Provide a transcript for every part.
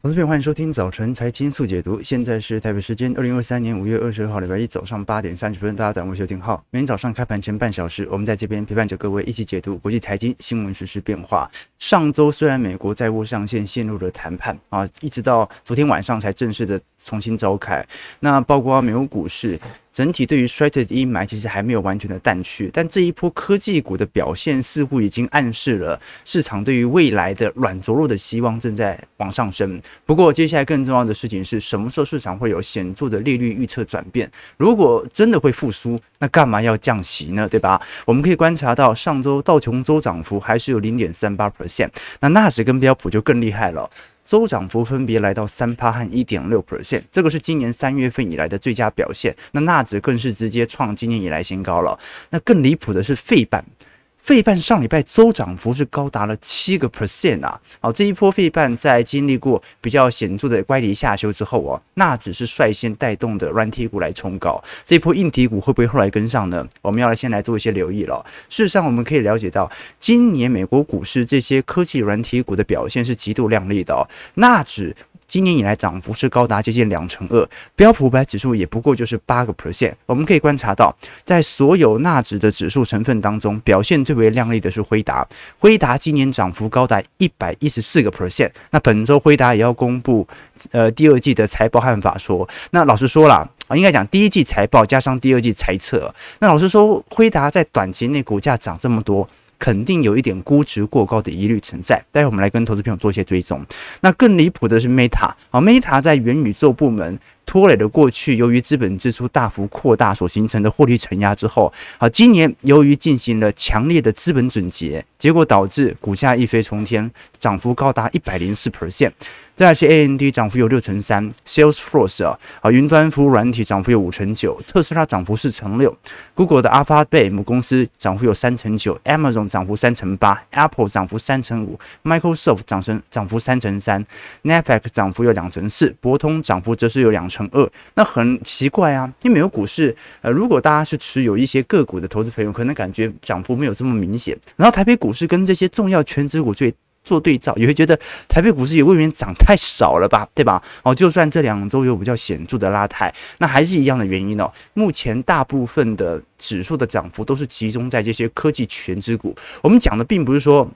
投资朋友，欢迎收听早晨财经速解读。现在是台北时间二零二三年五月二十二号礼拜一早上八点三十分，大家早上收听好。每天早上开盘前半小时，我们在这边陪伴着各位一起解读国际财经新闻、时事变化。上周虽然美国债务上限陷入了谈判啊，一直到昨天晚上才正式的重新召开。那包括美国股市。整体对于衰退的阴霾其实还没有完全的淡去，但这一波科技股的表现似乎已经暗示了市场对于未来的软着陆的希望正在往上升。不过，接下来更重要的事情是什么时候市场会有显著的利率预测转变？如果真的会复苏，那干嘛要降息呢？对吧？我们可以观察到，上周道琼州涨幅还是有零点三八 percent，那纳指跟标普就更厉害了。周涨幅分别来到三趴和一点六 percent，这个是今年三月份以来的最佳表现。那纳指更是直接创今年以来新高了。那更离谱的是费板。费半上礼拜周涨幅是高达了七个 percent 啊！好，这一波费半在经历过比较显著的乖离下修之后哦，纳指是率先带动的软体股来冲高，这一波硬体股会不会后来跟上呢？我们要来先来做一些留意了。事实上，我们可以了解到，今年美国股市这些科技软体股的表现是极度亮丽的哦，纳指。今年以来涨幅是高达接近两成二，标普五百指数也不过就是八个 percent。我们可以观察到，在所有纳指的指数成分当中，表现最为亮丽的是辉达。辉达今年涨幅高达一百一十四个 percent。那本周辉达也要公布呃第二季的财报和法说。那老实说了啊，应该讲第一季财报加上第二季财测。那老实说，辉达在短期内股价涨这么多。肯定有一点估值过高的疑虑存在，待会我们来跟投资朋友做一些追踪。那更离谱的是 Meta 啊，Meta 在元宇宙部门。拖累了过去由于资本支出大幅扩大所形成的获利承压之后，好，今年由于进行了强烈的资本总结，结果导致股价一飞冲天，涨幅高达一百零四 percent。再来是 AMD 涨幅有六成三，Salesforce 啊，啊云端服务软体涨幅有五成九，特斯拉涨幅四成六，Google 的 Alphabet 母公司涨幅有三成九，Amazon 涨幅三成八，Apple 涨幅三成五，Microsoft 涨成涨幅三成三，Netflix 涨幅有两成四，博通涨幅则是有两成。乘二，那很奇怪啊，因为美国股市，呃，如果大家是持有一些个股的投资朋友，可能感觉涨幅没有这么明显。然后台北股市跟这些重要全职股最做对照，也会觉得台北股市也未免涨太少了吧，对吧？哦，就算这两周有比较显著的拉抬，那还是一样的原因哦。目前大部分的指数的涨幅都是集中在这些科技全职股。我们讲的并不是说。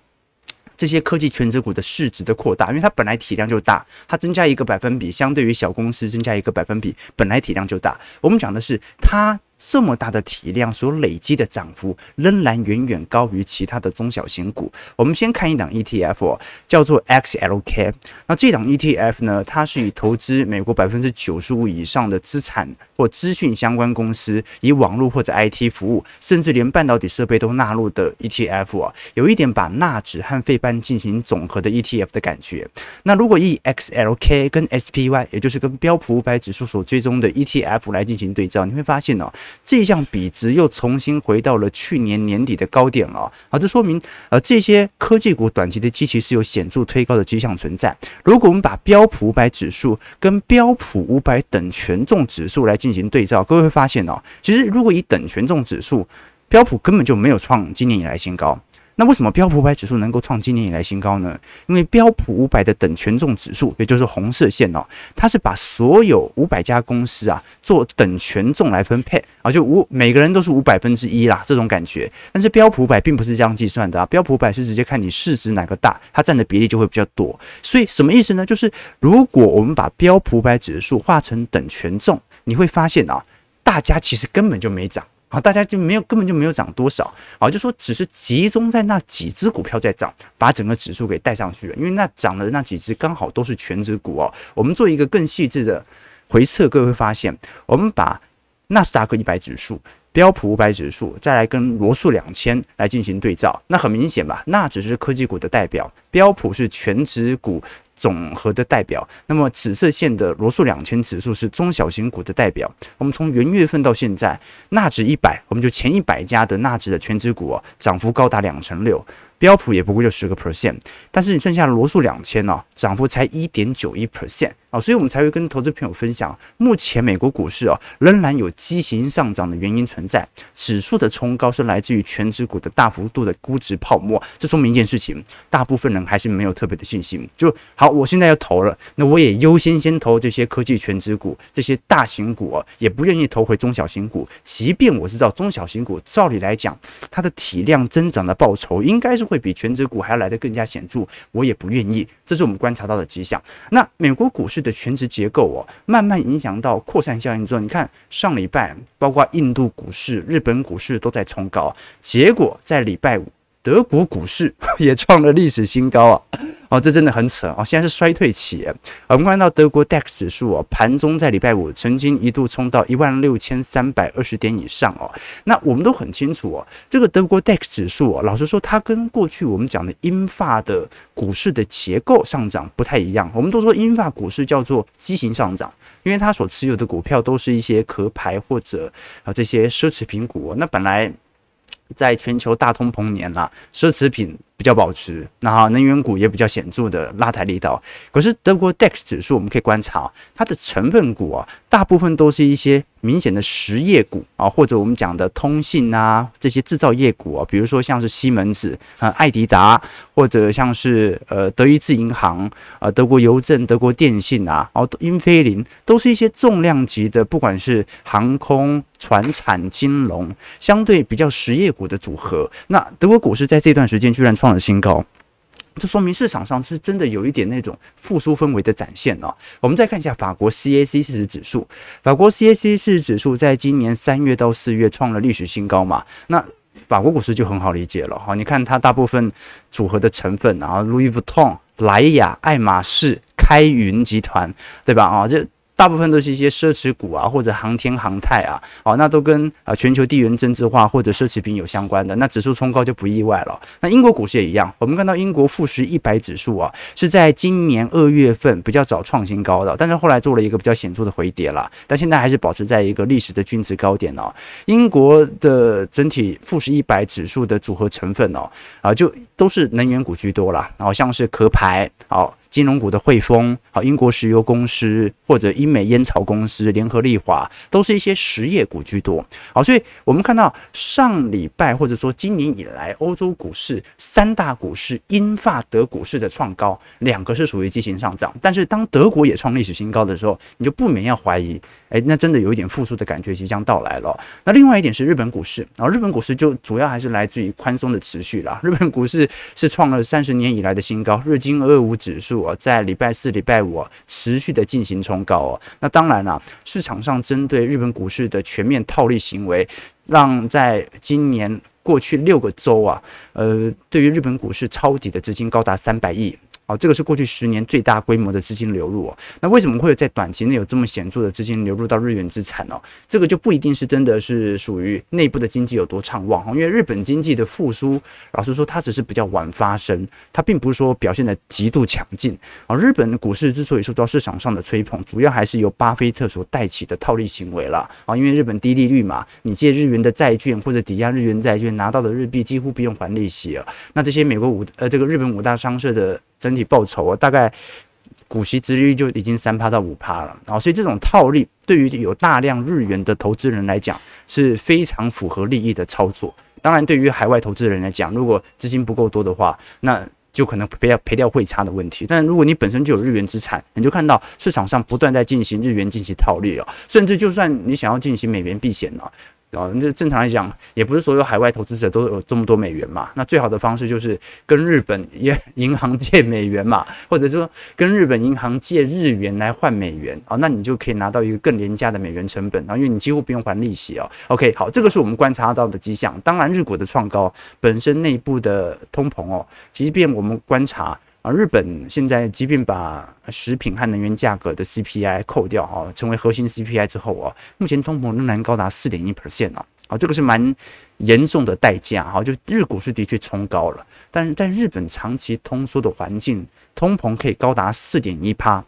这些科技权值股的市值的扩大，因为它本来体量就大，它增加一个百分比，相对于小公司增加一个百分比，本来体量就大。我们讲的是它。这么大的体量所累积的涨幅，仍然远远高于其他的中小型股。我们先看一档 ETF，叫做 XLK。那这档 ETF 呢，它是以投资美国百分之九十五以上的资产或资讯相关公司，以网络或者 IT 服务，甚至连半导体设备都纳入的 ETF 啊，有一点把纳指和费半进行总和的 ETF 的感觉。那如果以 XLK 跟 SPY，也就是跟标普五百指数所追踪的 ETF 来进行对照，你会发现哦。这项比值又重新回到了去年年底的高点了啊！这说明呃这些科技股短期的基期是有显著推高的迹象存在。如果我们把标普五百指数跟标普五百等权重指数来进行对照，各位会发现哦，其实如果以等权重指数，标普根本就没有创今年以来新高。那为什么标普五百指数能够创今年以来新高呢？因为标普五百的等权重指数，也就是红色线哦，它是把所有五百家公司啊做等权重来分配啊，就五每个人都是五百分之一啦，这种感觉。但是标普五百并不是这样计算的啊，标普五百是直接看你市值哪个大，它占的比例就会比较多。所以什么意思呢？就是如果我们把标普五百指数化成等权重，你会发现啊，大家其实根本就没涨。好，大家就没有，根本就没有涨多少，好，就说只是集中在那几只股票在涨，把整个指数给带上去了。因为那涨的那几只刚好都是全值股哦。我们做一个更细致的回测，各位会发现，我们把纳斯达克一百指数、标普五百指数再来跟罗素两千来进行对照，那很明显吧？纳指是科技股的代表，标普是全值股。总和的代表，那么紫色线的罗素两千指数是中小型股的代表。我们从元月份到现在，纳指一百，我们就前一百家的纳指的全指股哦，涨幅高达两成六。标普也不过就十个 percent，但是你剩下罗素两千呢，涨幅才一点九一 percent 啊，所以我们才会跟投资朋友分享，目前美国股市啊仍然有畸形上涨的原因存在，指数的冲高是来自于全指股的大幅度的估值泡沫，这说明一件事情，大部分人还是没有特别的信心。就好，我现在要投了，那我也优先先投这些科技全值股，这些大型股，也不愿意投回中小型股。即便我知道中小型股照理来讲，它的体量增长的报酬应该是会比全值股还要来得更加显著，我也不愿意。这是我们观察到的迹象。那美国股市的全值结构哦，慢慢影响到扩散效应之后，你看上礼拜包括印度股市、日本股市都在冲高，结果在礼拜五。德国股市 也创了历史新高啊！哦，这真的很扯哦。现在是衰退期，我们看到德国 DAX 指数哦，盘中在礼拜五曾经一度冲到一万六千三百二十点以上哦。那我们都很清楚哦，这个德国 DAX 指数哦，老实说，它跟过去我们讲的英法的股市的结构上涨不太一样。我们都说英法股市叫做畸形上涨，因为它所持有的股票都是一些壳牌或者啊这些奢侈品股。那本来。在全球大通膨年呢，奢侈品比较保持，那能源股也比较显著的拉抬力道。可是德国 DAX 指数，我们可以观察它的成分股啊，大部分都是一些。明显的实业股啊，或者我们讲的通信啊，这些制造业股啊，比如说像是西门子啊、爱迪达，或者像是呃德意志银行啊、德国邮政、德国电信啊，哦，英飞凌，都是一些重量级的，不管是航空、船产、金融，相对比较实业股的组合。那德国股市在这段时间居然创了新高。这说明市场上是真的有一点那种复苏氛围的展现哦。我们再看一下法国 CAC 四十指数，法国 CAC 四十指数在今年三月到四月创了历史新高嘛。那法国股市就很好理解了哈，你看它大部分组合的成分啊，Louis Vuitton、莱雅、爱马仕、开云集团，对吧？啊，这。大部分都是一些奢侈股啊，或者航天航太啊，哦，那都跟啊全球地缘政治化或者奢侈品有相关的，那指数冲高就不意外了。那英国股市也一样，我们看到英国富时一百指数啊，是在今年二月份比较早创新高的，但是后来做了一个比较显著的回跌了，但现在还是保持在一个历史的均值高点哦。英国的整体富时一百指数的组合成分哦，啊，就都是能源股居多啦，然后像是壳牌，好。金融股的汇丰，好，英国石油公司或者英美烟草公司、联合利华，都是一些实业股居多。好，所以我们看到上礼拜或者说今年以来，欧洲股市三大股市英法德股市的创高，两个是属于畸形上涨。但是当德国也创历史新高的时候，你就不免要怀疑，哎，那真的有一点复苏的感觉即将到来了。那另外一点是日本股市，然后日本股市就主要还是来自于宽松的持续啦。日本股市是创了三十年以来的新高，日经二二五指数。我在礼拜四、礼拜五持续的进行冲高哦。那当然了，市场上针对日本股市的全面套利行为，让在今年过去六个周啊，呃，对于日本股市抄底的资金高达三百亿。哦，这个是过去十年最大规模的资金流入哦。那为什么会有在短期内有这么显著的资金流入到日元资产呢？这个就不一定是真的是属于内部的经济有多畅旺，因为日本经济的复苏，老实说它只是比较晚发生，它并不是说表现得极度强劲。而日本的股市之所以受到市场上的吹捧，主要还是由巴菲特所带起的套利行为了啊。因为日本低利率嘛，你借日元的债券或者抵押日元债券拿到的日币几乎不用还利息啊。那这些美国五呃这个日本五大商社的。整体报酬啊，大概股息殖率就已经三趴到五趴了啊，所以这种套利对于有大量日元的投资人来讲是非常符合利益的操作。当然，对于海外投资人来讲，如果资金不够多的话，那就可能赔掉赔掉汇差的问题。但如果你本身就有日元资产，你就看到市场上不断在进行日元进行套利啊，甚至就算你想要进行美元避险呢。哦，那正常来讲，也不是所有海外投资者都有这么多美元嘛。那最好的方式就是跟日本银 银行借美元嘛，或者说跟日本银行借日元来换美元啊，那你就可以拿到一个更廉价的美元成本啊，因为你几乎不用还利息哦。OK，好，这个是我们观察到的迹象。当然，日股的创高本身内部的通膨哦，即便我们观察。啊，日本现在即便把食品和能源价格的 CPI 扣掉哈，成为核心 CPI 之后啊，目前通膨仍然高达四点一 percent 啊，啊，这个是蛮严重的代价哈。就日股是的确冲高了，但是在日本长期通缩的环境，通膨可以高达四点一趴，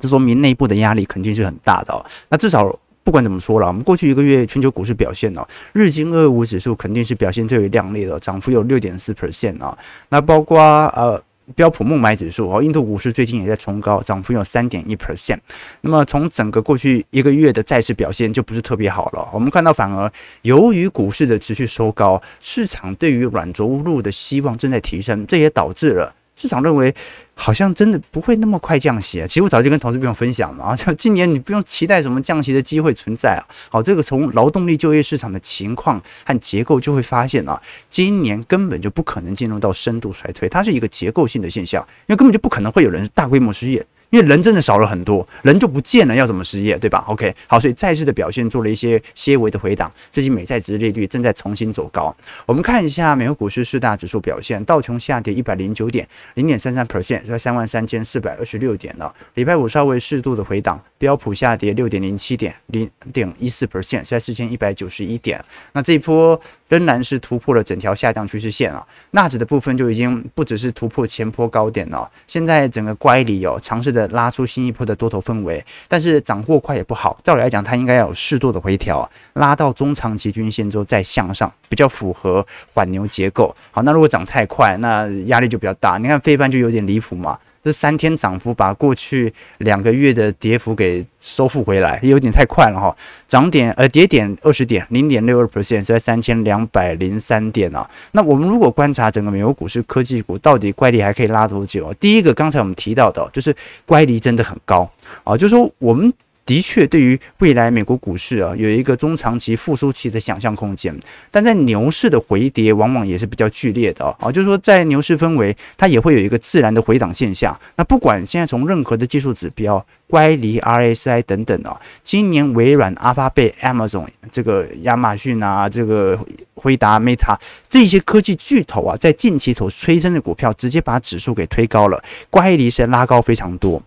这说明内部的压力肯定是很大的。那至少不管怎么说了，我们过去一个月全球股市表现呢，日经二二五指数肯定是表现最为亮丽的，涨幅有六点四 percent 啊。那包括呃。标普孟买指数哦，印度股市最近也在冲高，涨幅有三点一 percent。那么从整个过去一个月的债市表现就不是特别好了。我们看到，反而由于股市的持续收高，市场对于软着陆的希望正在提升，这也导致了市场认为好像真的不会那么快降息啊。其实我早就跟投资朋友分享了啊，就 今年你不用期待什么降息的机会存在啊。好，这个从劳动力就业市场的情况和结构就会发现啊，今年根本就不可能进入到深度衰退，它是一个结构性的现象，因为根本就不可能会有人大规模失业。因为人真的少了很多，人就不见了，要怎么失业，对吧？OK，好，所以债市的表现做了一些些微的回档，最近美债殖利率正在重新走高。我们看一下美国股市四大指数表现，道琼下跌一百零九点，零点三三 percent，在三万三千四百二十六点了。礼拜五稍微适度的回档，标普下跌六点零七点，零点一四 percent，在四千一百九十一点。那这一波。仍然是突破了整条下降趋势线啊，纳指的部分就已经不只是突破前坡高点了，现在整个乖离哦，尝试的拉出新一波的多头氛围，但是涨过快也不好，照理来讲它应该要有适度的回调，拉到中长期均线之后再向上，比较符合缓牛结构。好，那如果涨太快，那压力就比较大，你看飞半就有点离谱嘛。这三天涨幅把过去两个月的跌幅给收复回来，有点太快了哈。涨点呃跌点二十点，零点六二 percent，是在三千两百零三点啊。那我们如果观察整个美国股市科技股到底乖离还可以拉多久啊？第一个，刚才我们提到的，就是乖离真的很高啊，就是说我们。的确，对于未来美国股市啊，有一个中长期复苏期的想象空间。但在牛市的回跌，往往也是比较剧烈的啊。就是说，在牛市氛围，它也会有一个自然的回档现象。那不管现在从任何的技术指标，乖离、RSI 等等啊，今年微软、阿发贝、Amazon 这个亚马逊啊，这个辉达、Meta 这些科技巨头啊，在近期所催生的股票，直接把指数给推高了，乖离是拉高非常多。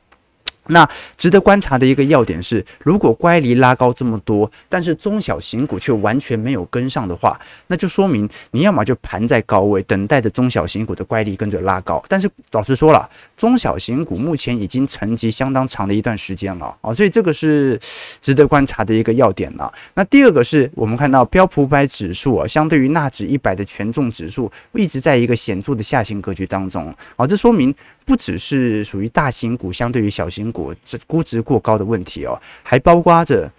那值得观察的一个要点是，如果乖离拉高这么多，但是中小型股却完全没有跟上的话，那就说明你要么就盘在高位，等待着中小型股的乖离跟着拉高。但是老实说了，中小型股目前已经沉寂相当长的一段时间了啊，所以这个是值得观察的一个要点了。那第二个是我们看到标普五百指数啊，相对于纳指一百的权重指数，一直在一个显著的下行格局当中啊，这说明不只是属于大型股相对于小型股。这估值过高的问题哦，还包括着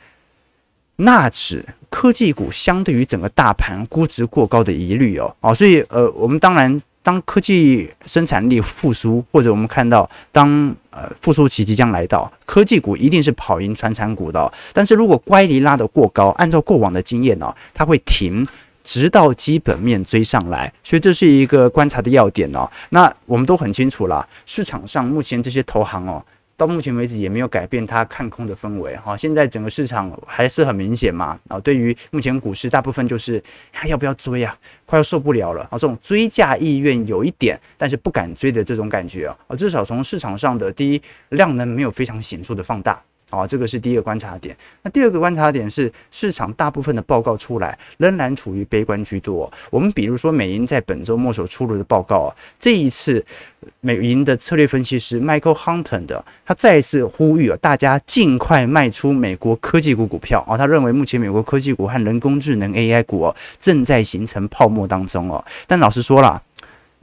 纳指科技股相对于整个大盘估值过高的疑虑哦，哦，所以呃，我们当然当科技生产力复苏，或者我们看到当呃复苏期即将来到，科技股一定是跑赢传产股的。但是如果乖离拉得过高，按照过往的经验哦，它会停。直到基本面追上来，所以这是一个观察的要点哦。那我们都很清楚了，市场上目前这些投行哦。到目前为止也没有改变它看空的氛围哈，现在整个市场还是很明显嘛啊，对于目前股市大部分就是还要不要追啊，快要受不了了啊，这种追价意愿有一点，但是不敢追的这种感觉啊，至少从市场上的第一量能没有非常显著的放大。好，这个是第一个观察点。那第二个观察点是，市场大部分的报告出来仍然处于悲观居多。我们比如说，美银在本周末所出炉的报告啊，这一次美银的策略分析师 Michael Hunton 的，他再次呼吁啊，大家尽快卖出美国科技股股票啊。他认为目前美国科技股和人工智能 AI 股哦，正在形成泡沫当中哦。但老实说了。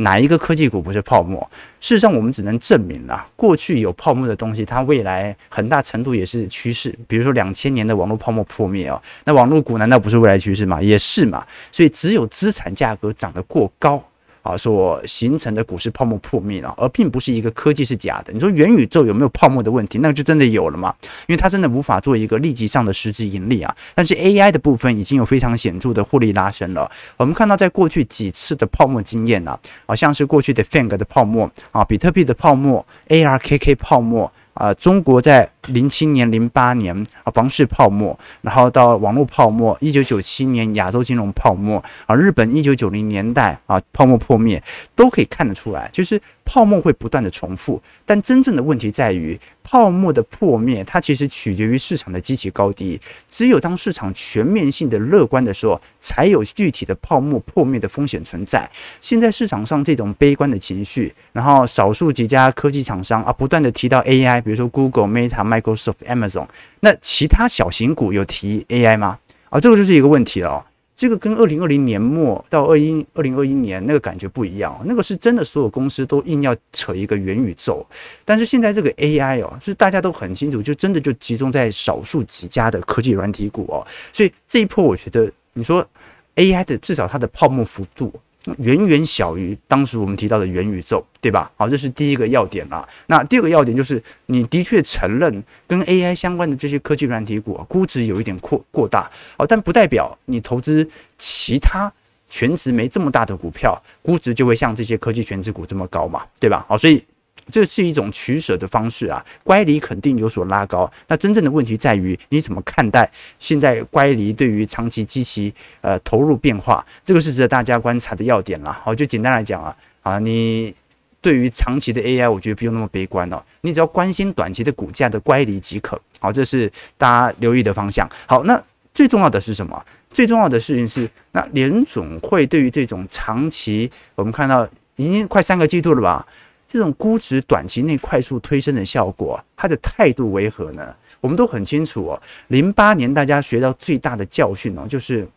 哪一个科技股不是泡沫？事实上，我们只能证明啊，过去有泡沫的东西，它未来很大程度也是趋势。比如说两千年的网络泡沫破灭哦，那网络股难道不是未来趋势吗？也是嘛。所以，只有资产价格涨得过高。啊，所形成的股市泡沫破灭了，而并不是一个科技是假的。你说元宇宙有没有泡沫的问题？那就真的有了嘛？因为它真的无法做一个立即上的实质盈利啊。但是 AI 的部分已经有非常显著的获利拉升了。我们看到，在过去几次的泡沫经验啊，好像是过去的 FANG 的泡沫啊，比特币的泡沫，ARKK 泡沫。啊，中国在零七年、零八年啊，房市泡沫，然后到网络泡沫，一九九七年亚洲金融泡沫啊，日本一九九零年代啊，泡沫破灭，都可以看得出来，就是泡沫会不断的重复，但真正的问题在于。泡沫的破灭，它其实取决于市场的积极高低。只有当市场全面性的乐观的时候，才有具体的泡沫破灭的风险存在。现在市场上这种悲观的情绪，然后少数几家科技厂商啊，不断的提到 AI，比如说 Google、Meta、Microsoft、Amazon，那其他小型股有提 AI 吗？啊，这个就是一个问题了哦。这个跟二零二零年末到二一二零二一年那个感觉不一样，那个是真的，所有公司都硬要扯一个元宇宙。但是现在这个 AI 哦，是大家都很清楚，就真的就集中在少数几家的科技软体股哦。所以这一波，我觉得你说 AI 的至少它的泡沫幅度远远小于当时我们提到的元宇宙，对吧？好，这是第一个要点啊。那第二个要点就是，你的确承认跟 AI 相关的这些科技软体股，估值有一点扩过大，哦，但不代表你投资其他全值没这么大的股票，估值就会像这些科技全值股这么高嘛，对吧？好，所以。这是一种取舍的方式啊，乖离肯定有所拉高。那真正的问题在于你怎么看待现在乖离对于长期基期呃投入变化，这个是值得大家观察的要点啦。好，就简单来讲啊，啊，你对于长期的 AI，我觉得不用那么悲观哦，你只要关心短期的股价的乖离即可。好，这是大家留意的方向。好，那最重要的是什么？最重要的事情是，那联总会对于这种长期，我们看到已经快三个季度了吧？这种估值短期内快速推升的效果，它的态度为何呢？我们都很清楚哦。零八年大家学到最大的教训哦，就是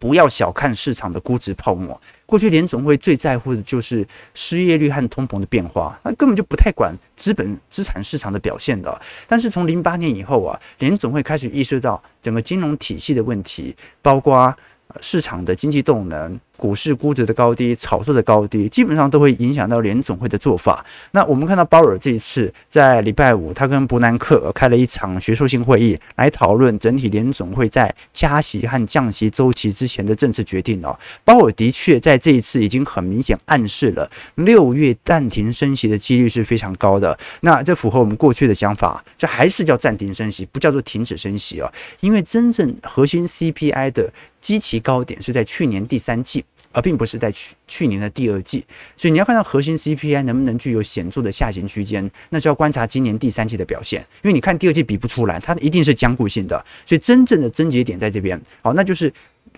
不要小看市场的估值泡沫。过去联总会最在乎的就是失业率和通膨的变化，那根本就不太管资本资产市场的表现的。但是从零八年以后啊，联总会开始意识到整个金融体系的问题，包括市场的经济动能。股市估值的高低、炒作的高低，基本上都会影响到联总会的做法。那我们看到鲍尔这一次在礼拜五，他跟伯南克开了一场学术性会议，来讨论整体联总会在加息和降息周期之前的政策决定哦。鲍尔的确在这一次已经很明显暗示了六月暂停升息的几率是非常高的。那这符合我们过去的想法，这还是叫暂停升息，不叫做停止升息哦。因为真正核心 CPI 的基期高点是在去年第三季。而并不是在去去年的第二季，所以你要看到核心 CPI 能不能具有显著的下行区间，那就要观察今年第三季的表现。因为你看第二季比不出来，它一定是僵固性的。所以真正的症结点在这边，好，那就是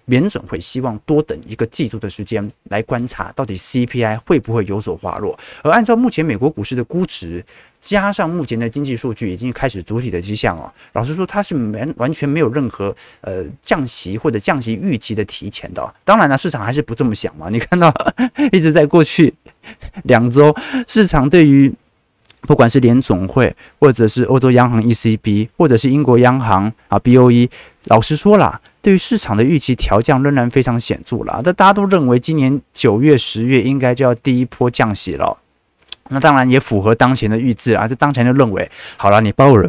联准会希望多等一个季度的时间来观察到底 CPI 会不会有所滑落。而按照目前美国股市的估值，加上目前的经济数据已经开始主体的迹象哦，老实说，它是没完全没有任何呃降息或者降息预期的提前的。当然了，市场还是不这么想嘛。你看到一直在过去 两周，市场对于不管是联总会，或者是欧洲央行 ECB，或者是英国央行啊 BOE，老实说啦，对于市场的预期调降仍然非常显著了。但大家都认为今年九月、十月应该就要第一波降息了。那当然也符合当前的预置啊，这当前就认为好了，你包容。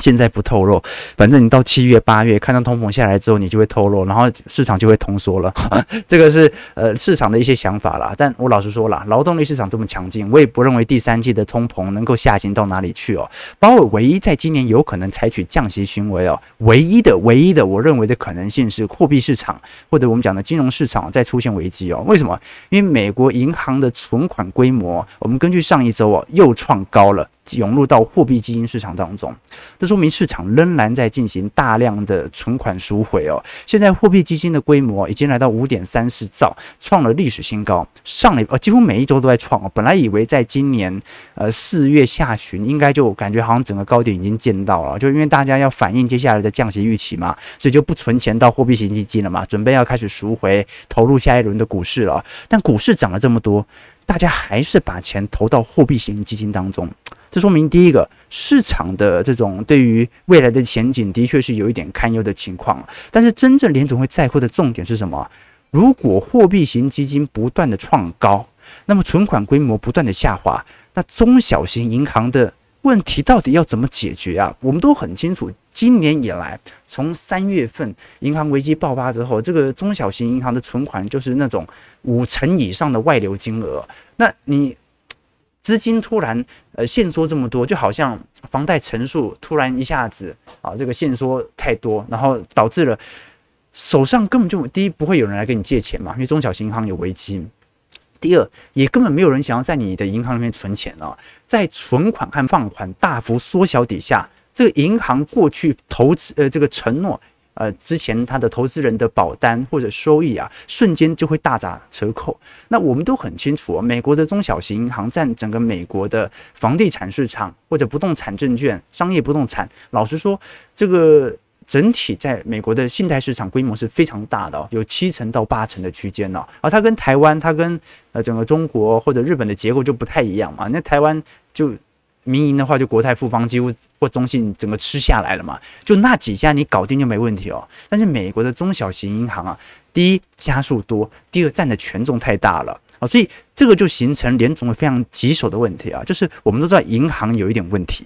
现在不透露，反正你到七月八月看到通膨下来之后，你就会透露，然后市场就会通缩了。这个是呃市场的一些想法啦。但我老实说啦，劳动力市场这么强劲，我也不认为第三季的通膨能够下行到哪里去哦。鲍尔唯一在今年有可能采取降息行为哦，唯一的唯一的我认为的可能性是货币市场或者我们讲的金融市场再出现危机哦。为什么？因为美国银行的存款规模，我们根据上一周哦又创高了。涌入到货币基金市场当中，这说明市场仍然在进行大量的存款赎回哦。现在货币基金的规模已经来到五点三四兆，创了历史新高。上礼呃几乎每一周都在创哦。本来以为在今年呃四月下旬应该就感觉好像整个高点已经见到了，就因为大家要反映接下来的降息预期嘛，所以就不存钱到货币型基金了嘛，准备要开始赎回，投入下一轮的股市了。但股市涨了这么多，大家还是把钱投到货币型基金当中。这说明，第一个，市场的这种对于未来的前景的确是有一点堪忧的情况。但是，真正联总会在乎的重点是什么？如果货币型基金不断的创高，那么存款规模不断的下滑，那中小型银行的问题到底要怎么解决啊？我们都很清楚，今年以来，从三月份银行危机爆发之后，这个中小型银行的存款就是那种五成以上的外流金额。那你。资金突然呃限缩这么多，就好像房贷成数突然一下子啊这个限缩太多，然后导致了手上根本就第一不会有人来跟你借钱嘛，因为中小型银行有危机；第二也根本没有人想要在你的银行里面存钱啊，在存款和放款大幅缩小底下，这个银行过去投资呃这个承诺。呃，之前他的投资人的保单或者收益啊，瞬间就会大打折扣。那我们都很清楚，美国的中小型银行占整个美国的房地产市场或者不动产证券、商业不动产。老实说，这个整体在美国的信贷市场规模是非常大的，有七成到八成的区间呢。而它跟台湾、它跟呃整个中国或者日本的结构就不太一样嘛。那台湾就。民营的话，就国泰、富邦几乎或中信整个吃下来了嘛，就那几家你搞定就没问题哦。但是美国的中小型银行啊，第一家数多，第二占的权重太大了啊，所以这个就形成联总会非常棘手的问题啊，就是我们都知道银行有一点问题，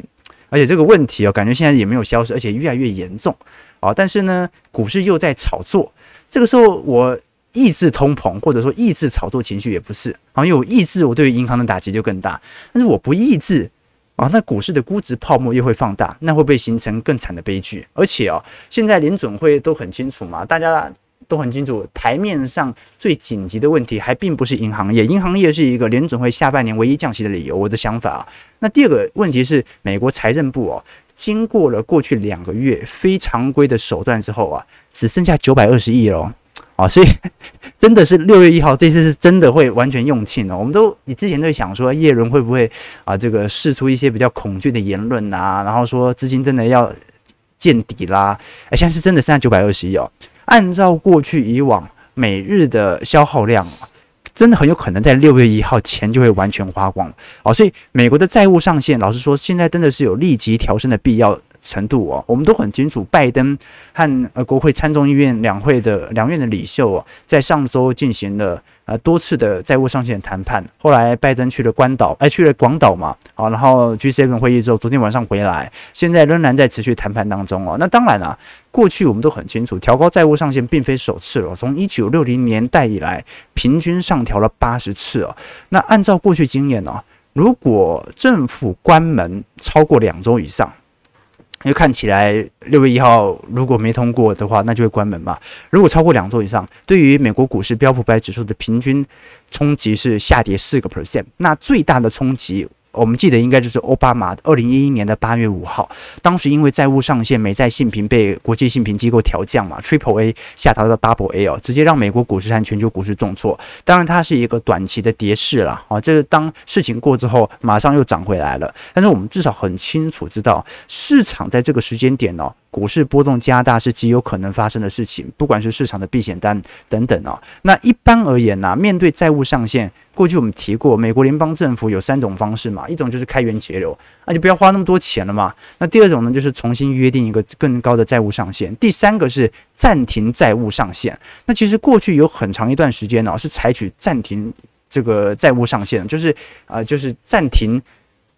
而且这个问题哦，感觉现在也没有消失，而且越来越严重啊。但是呢，股市又在炒作，这个时候我。抑制通膨，或者说抑制炒作情绪也不是啊，因为我抑制，我对于银行的打击就更大。但是我不抑制啊，那股市的估值泡沫又会放大，那会不会形成更惨的悲剧？而且哦，现在联准会都很清楚嘛，大家都很清楚，台面上最紧急的问题还并不是银行业，银行业是一个联准会下半年唯一降息的理由。我的想法啊，那第二个问题是美国财政部哦，经过了过去两个月非常规的手段之后啊，只剩下九百二十亿了。啊，所以 真的是六月一号，这次是真的会完全用罄哦。我们都你之前都想说，叶伦会不会啊，这个试出一些比较恐惧的言论啊，然后说资金真的要见底啦。哎，现在是真的剩下九百二十亿哦。按照过去以往每日的消耗量，真的很有可能在六月一号前就会完全花光哦。所以美国的债务上限，老实说，现在真的是有立即调升的必要。程度哦，我们都很清楚，拜登和呃国会参众议院两会的两院的领袖哦，在上周进行了呃多次的债务上限谈判。后来拜登去了关岛，哎去了广岛嘛，好，然后 G7 会议之后，昨天晚上回来，现在仍然在持续谈判当中哦。那当然啊，过去我们都很清楚，调高债务上限并非首次了，从一九六零年代以来，平均上调了八十次哦。那按照过去经验呢，如果政府关门超过两周以上，因为看起来六月一号如果没通过的话，那就会关门嘛。如果超过两周以上，对于美国股市标普百指数的平均冲击是下跌四个 percent，那最大的冲击。我们记得应该就是奥巴马二零一一年的八月五号，当时因为债务上限，美债信评被国际信评机构调降嘛，Triple A 下调到 Double A 哦，直接让美国股市和全球股市重挫。当然，它是一个短期的跌势了啊，这个当事情过之后，马上又涨回来了。但是我们至少很清楚知道，市场在这个时间点哦。股市波动加大是极有可能发生的事情，不管是市场的避险单等等哦。那一般而言呢、面对债务上限，过去我们提过，美国联邦政府有三种方式嘛，一种就是开源节流，那就不要花那么多钱了嘛。那第二种呢，就是重新约定一个更高的债务上限。第三个是暂停债务上限。那其实过去有很长一段时间呢、是采取暂停这个债务上限，就是啊、就是暂停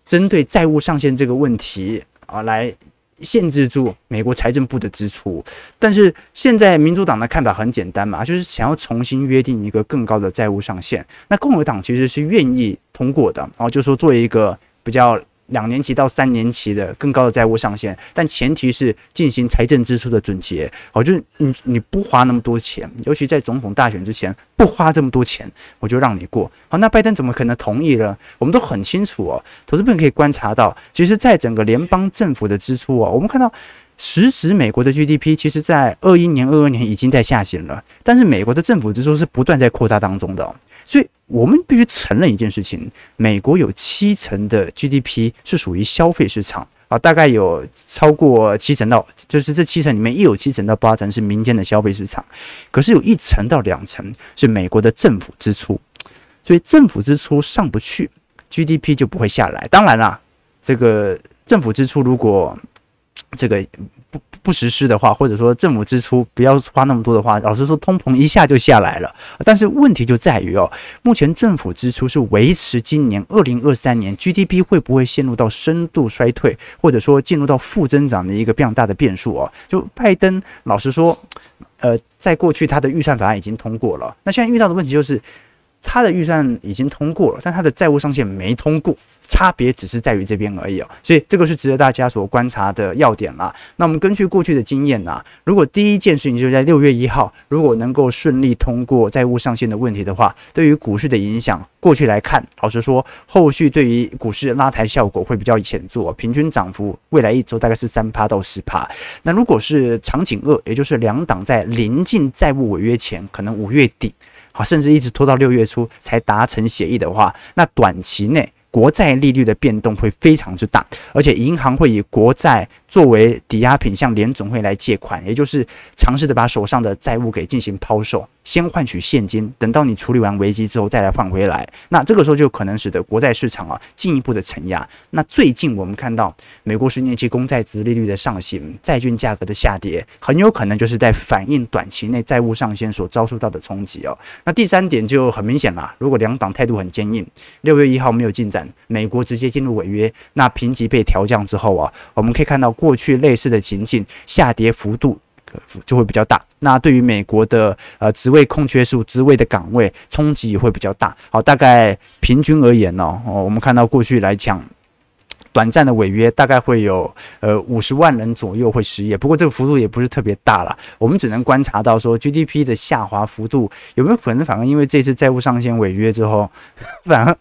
针对债务上限这个问题啊来。限制住美国财政部的支出，但是现在民主党的看法很简单嘛，就是想要重新约定一个更高的债务上限。那共和党其实是愿意通过的，然后就说做一个比较。两年期到三年期的更高的债务上限，但前提是进行财政支出的总结。哦，就是你你不花那么多钱，尤其在总统大选之前不花这么多钱，我就让你过。好，那拜登怎么可能同意呢？我们都很清楚哦，投资朋友可以观察到，其实在整个联邦政府的支出哦，我们看到实质美国的 GDP，其实在二一年、二二年已经在下行了，但是美国的政府支出是不断在扩大当中的。所以我们必须承认一件事情：美国有七成的 GDP 是属于消费市场啊，大概有超过七成到，就是这七成里面，一有七成到八成是民间的消费市场，可是有一成到两成是美国的政府支出。所以政府支出上不去，GDP 就不会下来。当然啦，这个政府支出如果这个。不不实施的话，或者说政府支出不要花那么多的话，老实说，通膨一下就下来了。但是问题就在于哦，目前政府支出是维持今年二零二三年 GDP 会不会陷入到深度衰退，或者说进入到负增长的一个非常大的变数哦。就拜登老实说，呃，在过去他的预算法案已经通过了，那现在遇到的问题就是。他的预算已经通过了，但他的债务上限没通过，差别只是在于这边而已哦。所以这个是值得大家所观察的要点啦。那我们根据过去的经验呐，如果第一件事情就是在六月一号，如果能够顺利通过债务上限的问题的话，对于股市的影响，过去来看，老实说，后续对于股市拉抬效果会比较显著，平均涨幅未来一周大概是三趴到十趴。那如果是场景二，也就是两党在临近债务违约前，可能五月底。好，甚至一直拖到六月初才达成协议的话，那短期内国债利率的变动会非常之大，而且银行会以国债作为抵押品向联总会来借款，也就是尝试的把手上的债务给进行抛售。先换取现金，等到你处理完危机之后再来换回来。那这个时候就可能使得国债市场啊进一步的承压。那最近我们看到美国十年期公债殖利率的上行，债券价格的下跌，很有可能就是在反映短期内债务上限所遭受到的冲击哦。那第三点就很明显了，如果两党态度很坚硬，六月一号没有进展，美国直接进入违约，那评级被调降之后啊，我们可以看到过去类似的情境，下跌幅度。就会比较大，那对于美国的呃职位空缺数、职位的岗位冲击也会比较大。好，大概平均而言呢，哦，我们看到过去来讲，短暂的违约大概会有呃五十万人左右会失业，不过这个幅度也不是特别大了。我们只能观察到说 GDP 的下滑幅度有没有可能反而因为这次债务上限违约之后，反而。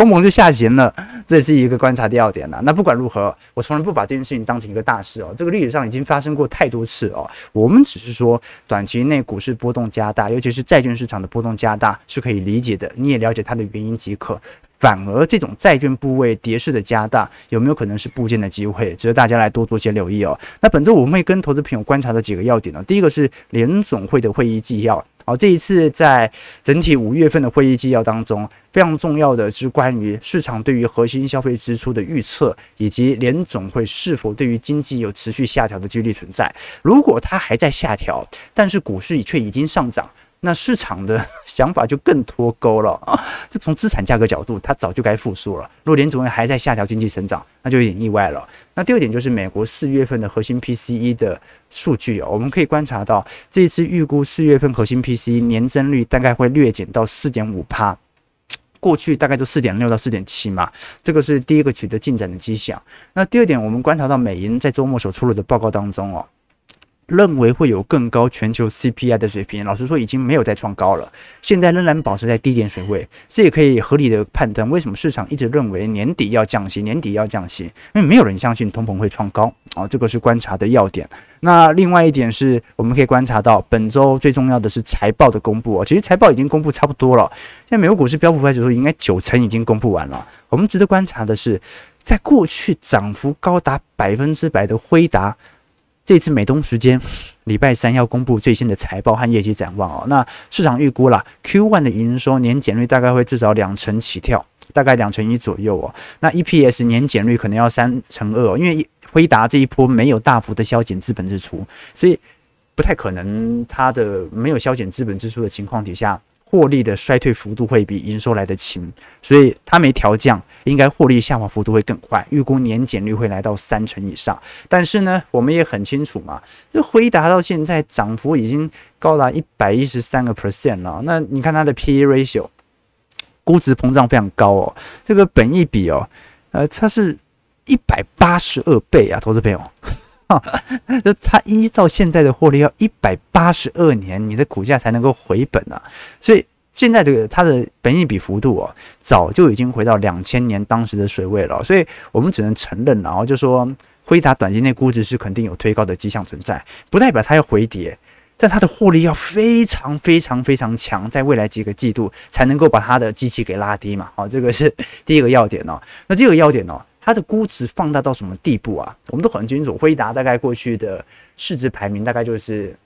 通膨就下行了，这也是一个观察的要点了。那不管如何，我从来不把这件事情当成一个大事哦。这个历史上已经发生过太多次哦。我们只是说，短期内股市波动加大，尤其是债券市场的波动加大是可以理解的。你也了解它的原因即可。反而这种债券部位跌势的加大，有没有可能是部件的机会？值得大家来多做些留意哦。那本周我们会跟投资朋友观察的几个要点呢，第一个是联总会的会议纪要。好，这一次在整体五月份的会议纪要当中，非常重要的是关于市场对于核心消费支出的预测，以及联总会是否对于经济有持续下调的几率存在。如果它还在下调，但是股市却已经上涨。那市场的 想法就更脱钩了啊！就从资产价格角度，它早就该复苏了。如果联准会还在下调经济成长，那就有点意外了。那第二点就是美国四月份的核心 PCE 的数据哦，我们可以观察到，这一次预估四月份核心 PCE 年增率大概会略减到四点五趴，过去大概就四点六到四点七嘛，这个是第一个取得进展的迹象。那第二点，我们观察到美银在周末所出炉的报告当中哦。认为会有更高全球 CPI 的水平，老实说已经没有再创高了，现在仍然保持在低点水位，这也可以合理的判断为什么市场一直认为年底要降息，年底要降息，因为没有人相信通膨会创高啊，这个是观察的要点。那另外一点是我们可以观察到本周最重要的是财报的公布啊，其实财报已经公布差不多了，现在美国股市标普五百指数应该九成已经公布完了。我们值得观察的是，在过去涨幅高达百分之百的辉达。这次美东时间礼拜三要公布最新的财报和业绩展望哦。那市场预估了 Q1 的营收年减率大概会至少两成起跳，大概两成一左右哦。那 EPS 年减率可能要三成二哦，因为辉达这一波没有大幅的削减资本支出，所以不太可能它的没有削减资本支出的情况底下。获利的衰退幅度会比营收来得轻，所以它没调降，应该获利下滑幅度会更快。预估年减率会来到三成以上。但是呢，我们也很清楚嘛，这辉达到现在涨幅已经高达一百一十三个 percent 了。那你看它的 PE ratio，估值膨胀非常高哦。这个本益比哦，呃，它是一百八十二倍啊，投资朋友。就它依照现在的获利，要一百八十二年，你的股价才能够回本啊！所以现在这个它的本益比幅度哦，早就已经回到两千年当时的水位了。所以我们只能承认，然后就说辉达短期内估值是肯定有推高的迹象存在，不代表它要回跌，但它的获利要非常非常非常强，在未来几个季度才能够把它的机器给拉低嘛。好，这个是第一个要点哦。那第二个要点哦。它的估值放大到什么地步啊？我们都很清楚，辉达大概过去的市值排名大概就是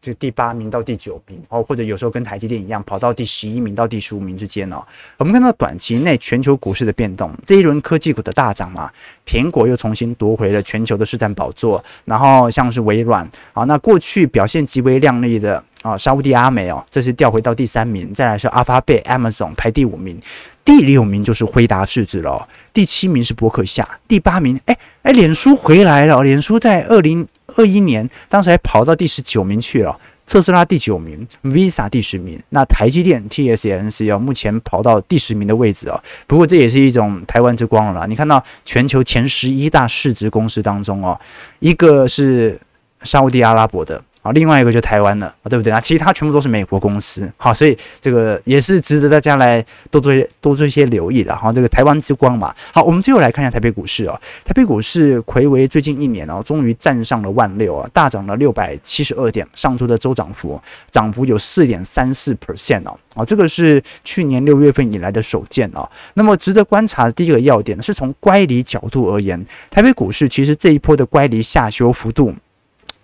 就第八名到第九名哦，或者有时候跟台积电一样，跑到第十一名到第十五名之间哦。我们看到短期内全球股市的变动，这一轮科技股的大涨嘛，苹果又重新夺回了全球的市占宝座，然后像是微软啊，那过去表现极为亮丽的啊，沙乌地阿美哦，这是调回到第三名，再来是阿发贝 Amazon 排第五名。第六名就是辉达市值了，第七名是伯克夏，第八名，哎哎，脸书回来了，脸书在二零二一年当时还跑到第十九名去了，特斯拉第九名，Visa 第十名，那台积电 TSMC 哦，目前跑到第十名的位置哦，不过这也是一种台湾之光了，你看到全球前十一大市值公司当中哦，一个是沙乌地阿拉伯的。啊，另外一个就台湾了，对不对啊？其他全部都是美国公司，好，所以这个也是值得大家来多做多做一些留意的哈。这个台湾之光嘛，好，我们最后来看一下台北股市哦。台北股市睽违最近一年哦，终于站上了万六啊，大涨了六百七十二点，上周的周涨幅涨幅有四点三四 percent 哦，啊，这个是去年六月份以来的首见哦。那么值得观察的第一个要点是从乖离角度而言，台北股市其实这一波的乖离下修幅度。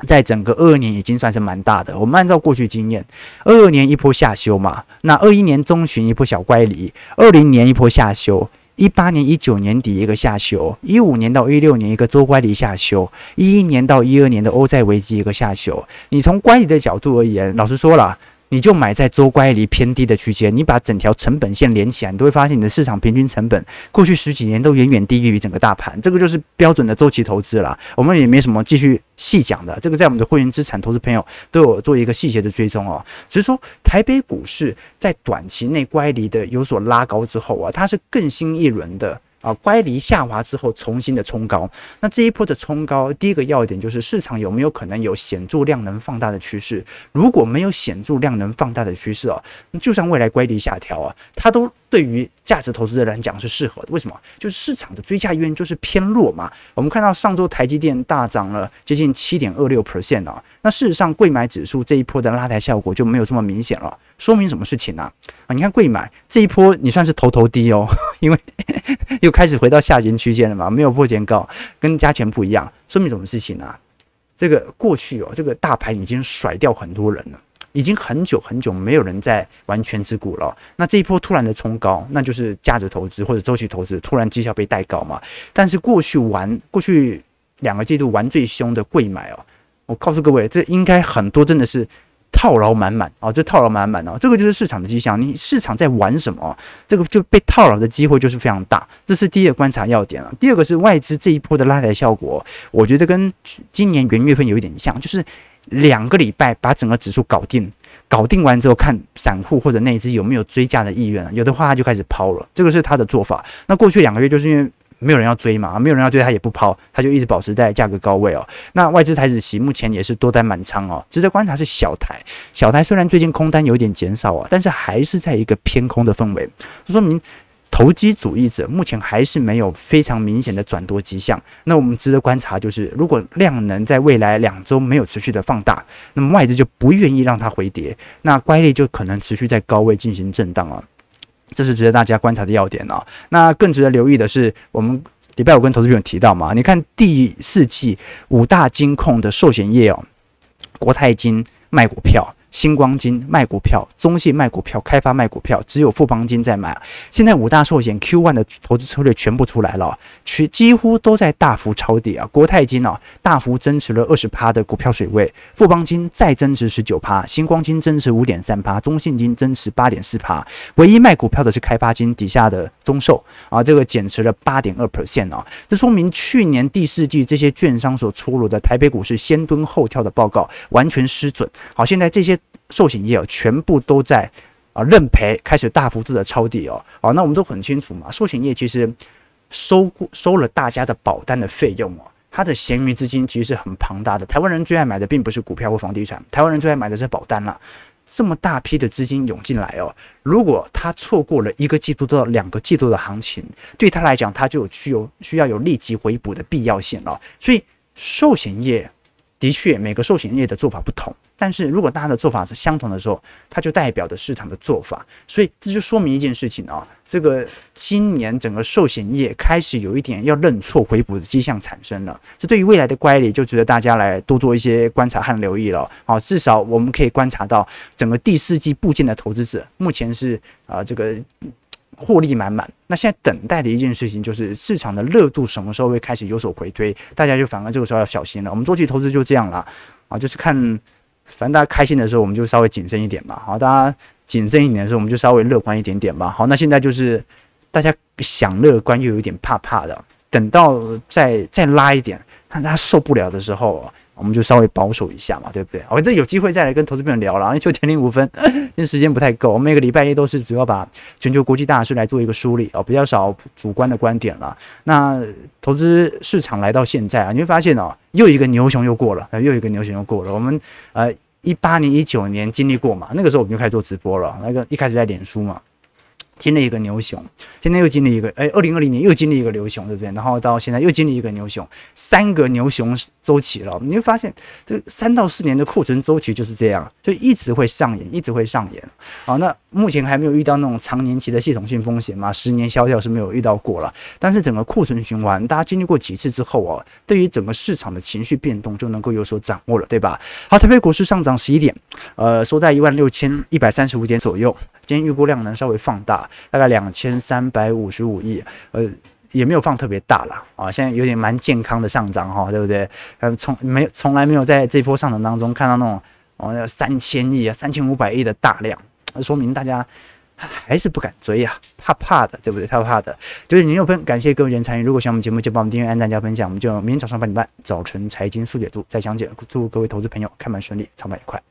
在整个二二年已经算是蛮大的。我们按照过去经验，二二年一波下修嘛，那二一年中旬一波小乖离，二零年一波下修，一八年一九年底一个下修，一五年到一六年一个周乖离下修，一一年到一二年的欧债危机一个下修。你从乖离的角度而言，老实说了。你就买在周乖离偏低的区间，你把整条成本线连起来，你都会发现你的市场平均成本过去十几年都远远低于整个大盘，这个就是标准的周期投资了。我们也没什么继续细讲的，这个在我们的会员资产投资朋友都有做一个细节的追踪哦。只是说台北股市在短期内乖离的有所拉高之后啊，它是更新一轮的。啊，乖离下滑之后重新的冲高，那这一波的冲高，第一个要点就是市场有没有可能有显著量能放大的趋势？如果没有显著量能放大的趋势啊，就算未来乖离下调啊，它都对于价值投资者来讲是适合的。为什么？就是市场的追价意愿就是偏弱嘛。我们看到上周台积电大涨了接近七点二六 percent 啊，那事实上柜买指数这一波的拉抬效果就没有这么明显了。说明什么事情呢？啊，你看柜买这一波你算是头头低哦，因为 又开始回到下行区间了嘛，没有破前高，跟加权不一样。说明什么事情呢？这个过去哦，这个大盘已经甩掉很多人了，已经很久很久没有人在玩权值股了。那这一波突然的冲高，那就是价值投资或者周期投资突然绩效被带高嘛。但是过去玩过去两个季度玩最凶的贵买哦，我告诉各位，这应该很多真的是。套牢满满啊！这套牢满满哦，这个就是市场的迹象。你市场在玩什么？这个就被套牢的机会就是非常大。这是第一个观察要点啊。第二个是外资这一波的拉抬效果，我觉得跟今年元月份有一点像，就是两个礼拜把整个指数搞定，搞定完之后看散户或者内资有没有追加的意愿，有的话他就开始抛了。这个是他的做法。那过去两个月就是因为。没有人要追嘛，没有人要追，他也不抛，他就一直保持在价格高位哦。那外资台子期目前也是多单满仓哦。值得观察是小台，小台虽然最近空单有点减少啊，但是还是在一个偏空的氛围，说明投机主义者目前还是没有非常明显的转多迹象。那我们值得观察就是，如果量能在未来两周没有持续的放大，那么外资就不愿意让它回跌，那乖离就可能持续在高位进行震荡啊。这是值得大家观察的要点哦。那更值得留意的是，我们礼拜五跟投资朋友提到嘛，你看第四季五大金控的寿险业哦，国泰金卖股票。星光金卖股票，中信卖股票，开发卖股票，只有富邦金在买。现在五大寿险 Q one 的投资策略全部出来了，全几乎都在大幅抄底啊。国泰金啊，大幅增持了二十趴的股票水位，富邦金再增持十九趴，星光金增持五点三趴，中信金增持八点四趴。唯一卖股票的是开发金底下的中寿啊，这个减持了八点二 percent 啊。这说明去年第四季这些券商所出炉的台北股市先蹲后跳的报告完全失准。好，现在这些。寿险业，全部都在啊认赔，开始大幅度的抄底哦。好，那我们都很清楚嘛，寿险业其实收收了大家的保单的费用哦，它的闲余资金其实是很庞大的。台湾人最爱买的并不是股票或房地产，台湾人最爱买的是保单啦。这么大批的资金涌进来哦，如果他错过了一个季度到两个季度的行情，对他来讲，他就有具有需要有立即回补的必要性了。所以寿险业。的确，每个寿险业的做法不同，但是如果大家的做法是相同的时候，它就代表着市场的做法，所以这就说明一件事情啊，这个今年整个寿险业开始有一点要认错回补的迹象产生了，这对于未来的乖离就值得大家来多做一些观察和留意了。好，至少我们可以观察到整个第四季部件的投资者目前是啊这个。获利满满，那现在等待的一件事情就是市场的热度什么时候会开始有所回推，大家就反而这个时候要小心了。我们周期投资就这样了啊，就是看，反正大家开心的时候我们就稍微谨慎一点吧，好，大家谨慎一点的时候我们就稍微乐观一点点吧。好，那现在就是大家想乐观又有点怕怕的，等到再再拉一点，看他受不了的时候。我们就稍微保守一下嘛，对不对？我这有机会再来跟投资朋友聊了，因为九点零五分，因为时间不太够。我们每个礼拜一都是主要把全球国际大事来做一个梳理哦，比较少主观的观点了。那投资市场来到现在啊，你会发现哦，又一个牛熊又过了，又一个牛熊又过了。我们呃一八年、一九年经历过嘛，那个时候我们就开始做直播了，那个一开始在脸书嘛。经历一个牛熊，现在又经历一个，哎，二零二零年又经历一个牛熊，对不对？然后到现在又经历一个牛熊，三个牛熊周期了。你会发现，这三到四年的库存周期就是这样，就一直会上演，一直会上演。好，那目前还没有遇到那种长年期的系统性风险嘛？十年萧条是没有遇到过了。但是整个库存循环，大家经历过几次之后啊，对于整个市场的情绪变动就能够有所掌握了，对吧？好，台北股市上涨十一点，呃，收在一万六千一百三十五点左右。今天预估量能稍微放大，大概两千三百五十五亿，呃，也没有放特别大了啊。现在有点蛮健康的上涨哈，对不对？呃，从没从来没有在这波上涨当中看到那种哦三千亿啊、三千五百亿的大量，说明大家还是不敢追啊，怕怕的，对不对？怕怕的。就是您有分，感谢各位人参与。如果喜欢我们节目，就帮我们订阅、按赞、加分享。我们就明天早上八点半早晨财经速解读再讲解。祝各位投资朋友开盘顺利，操盘愉快。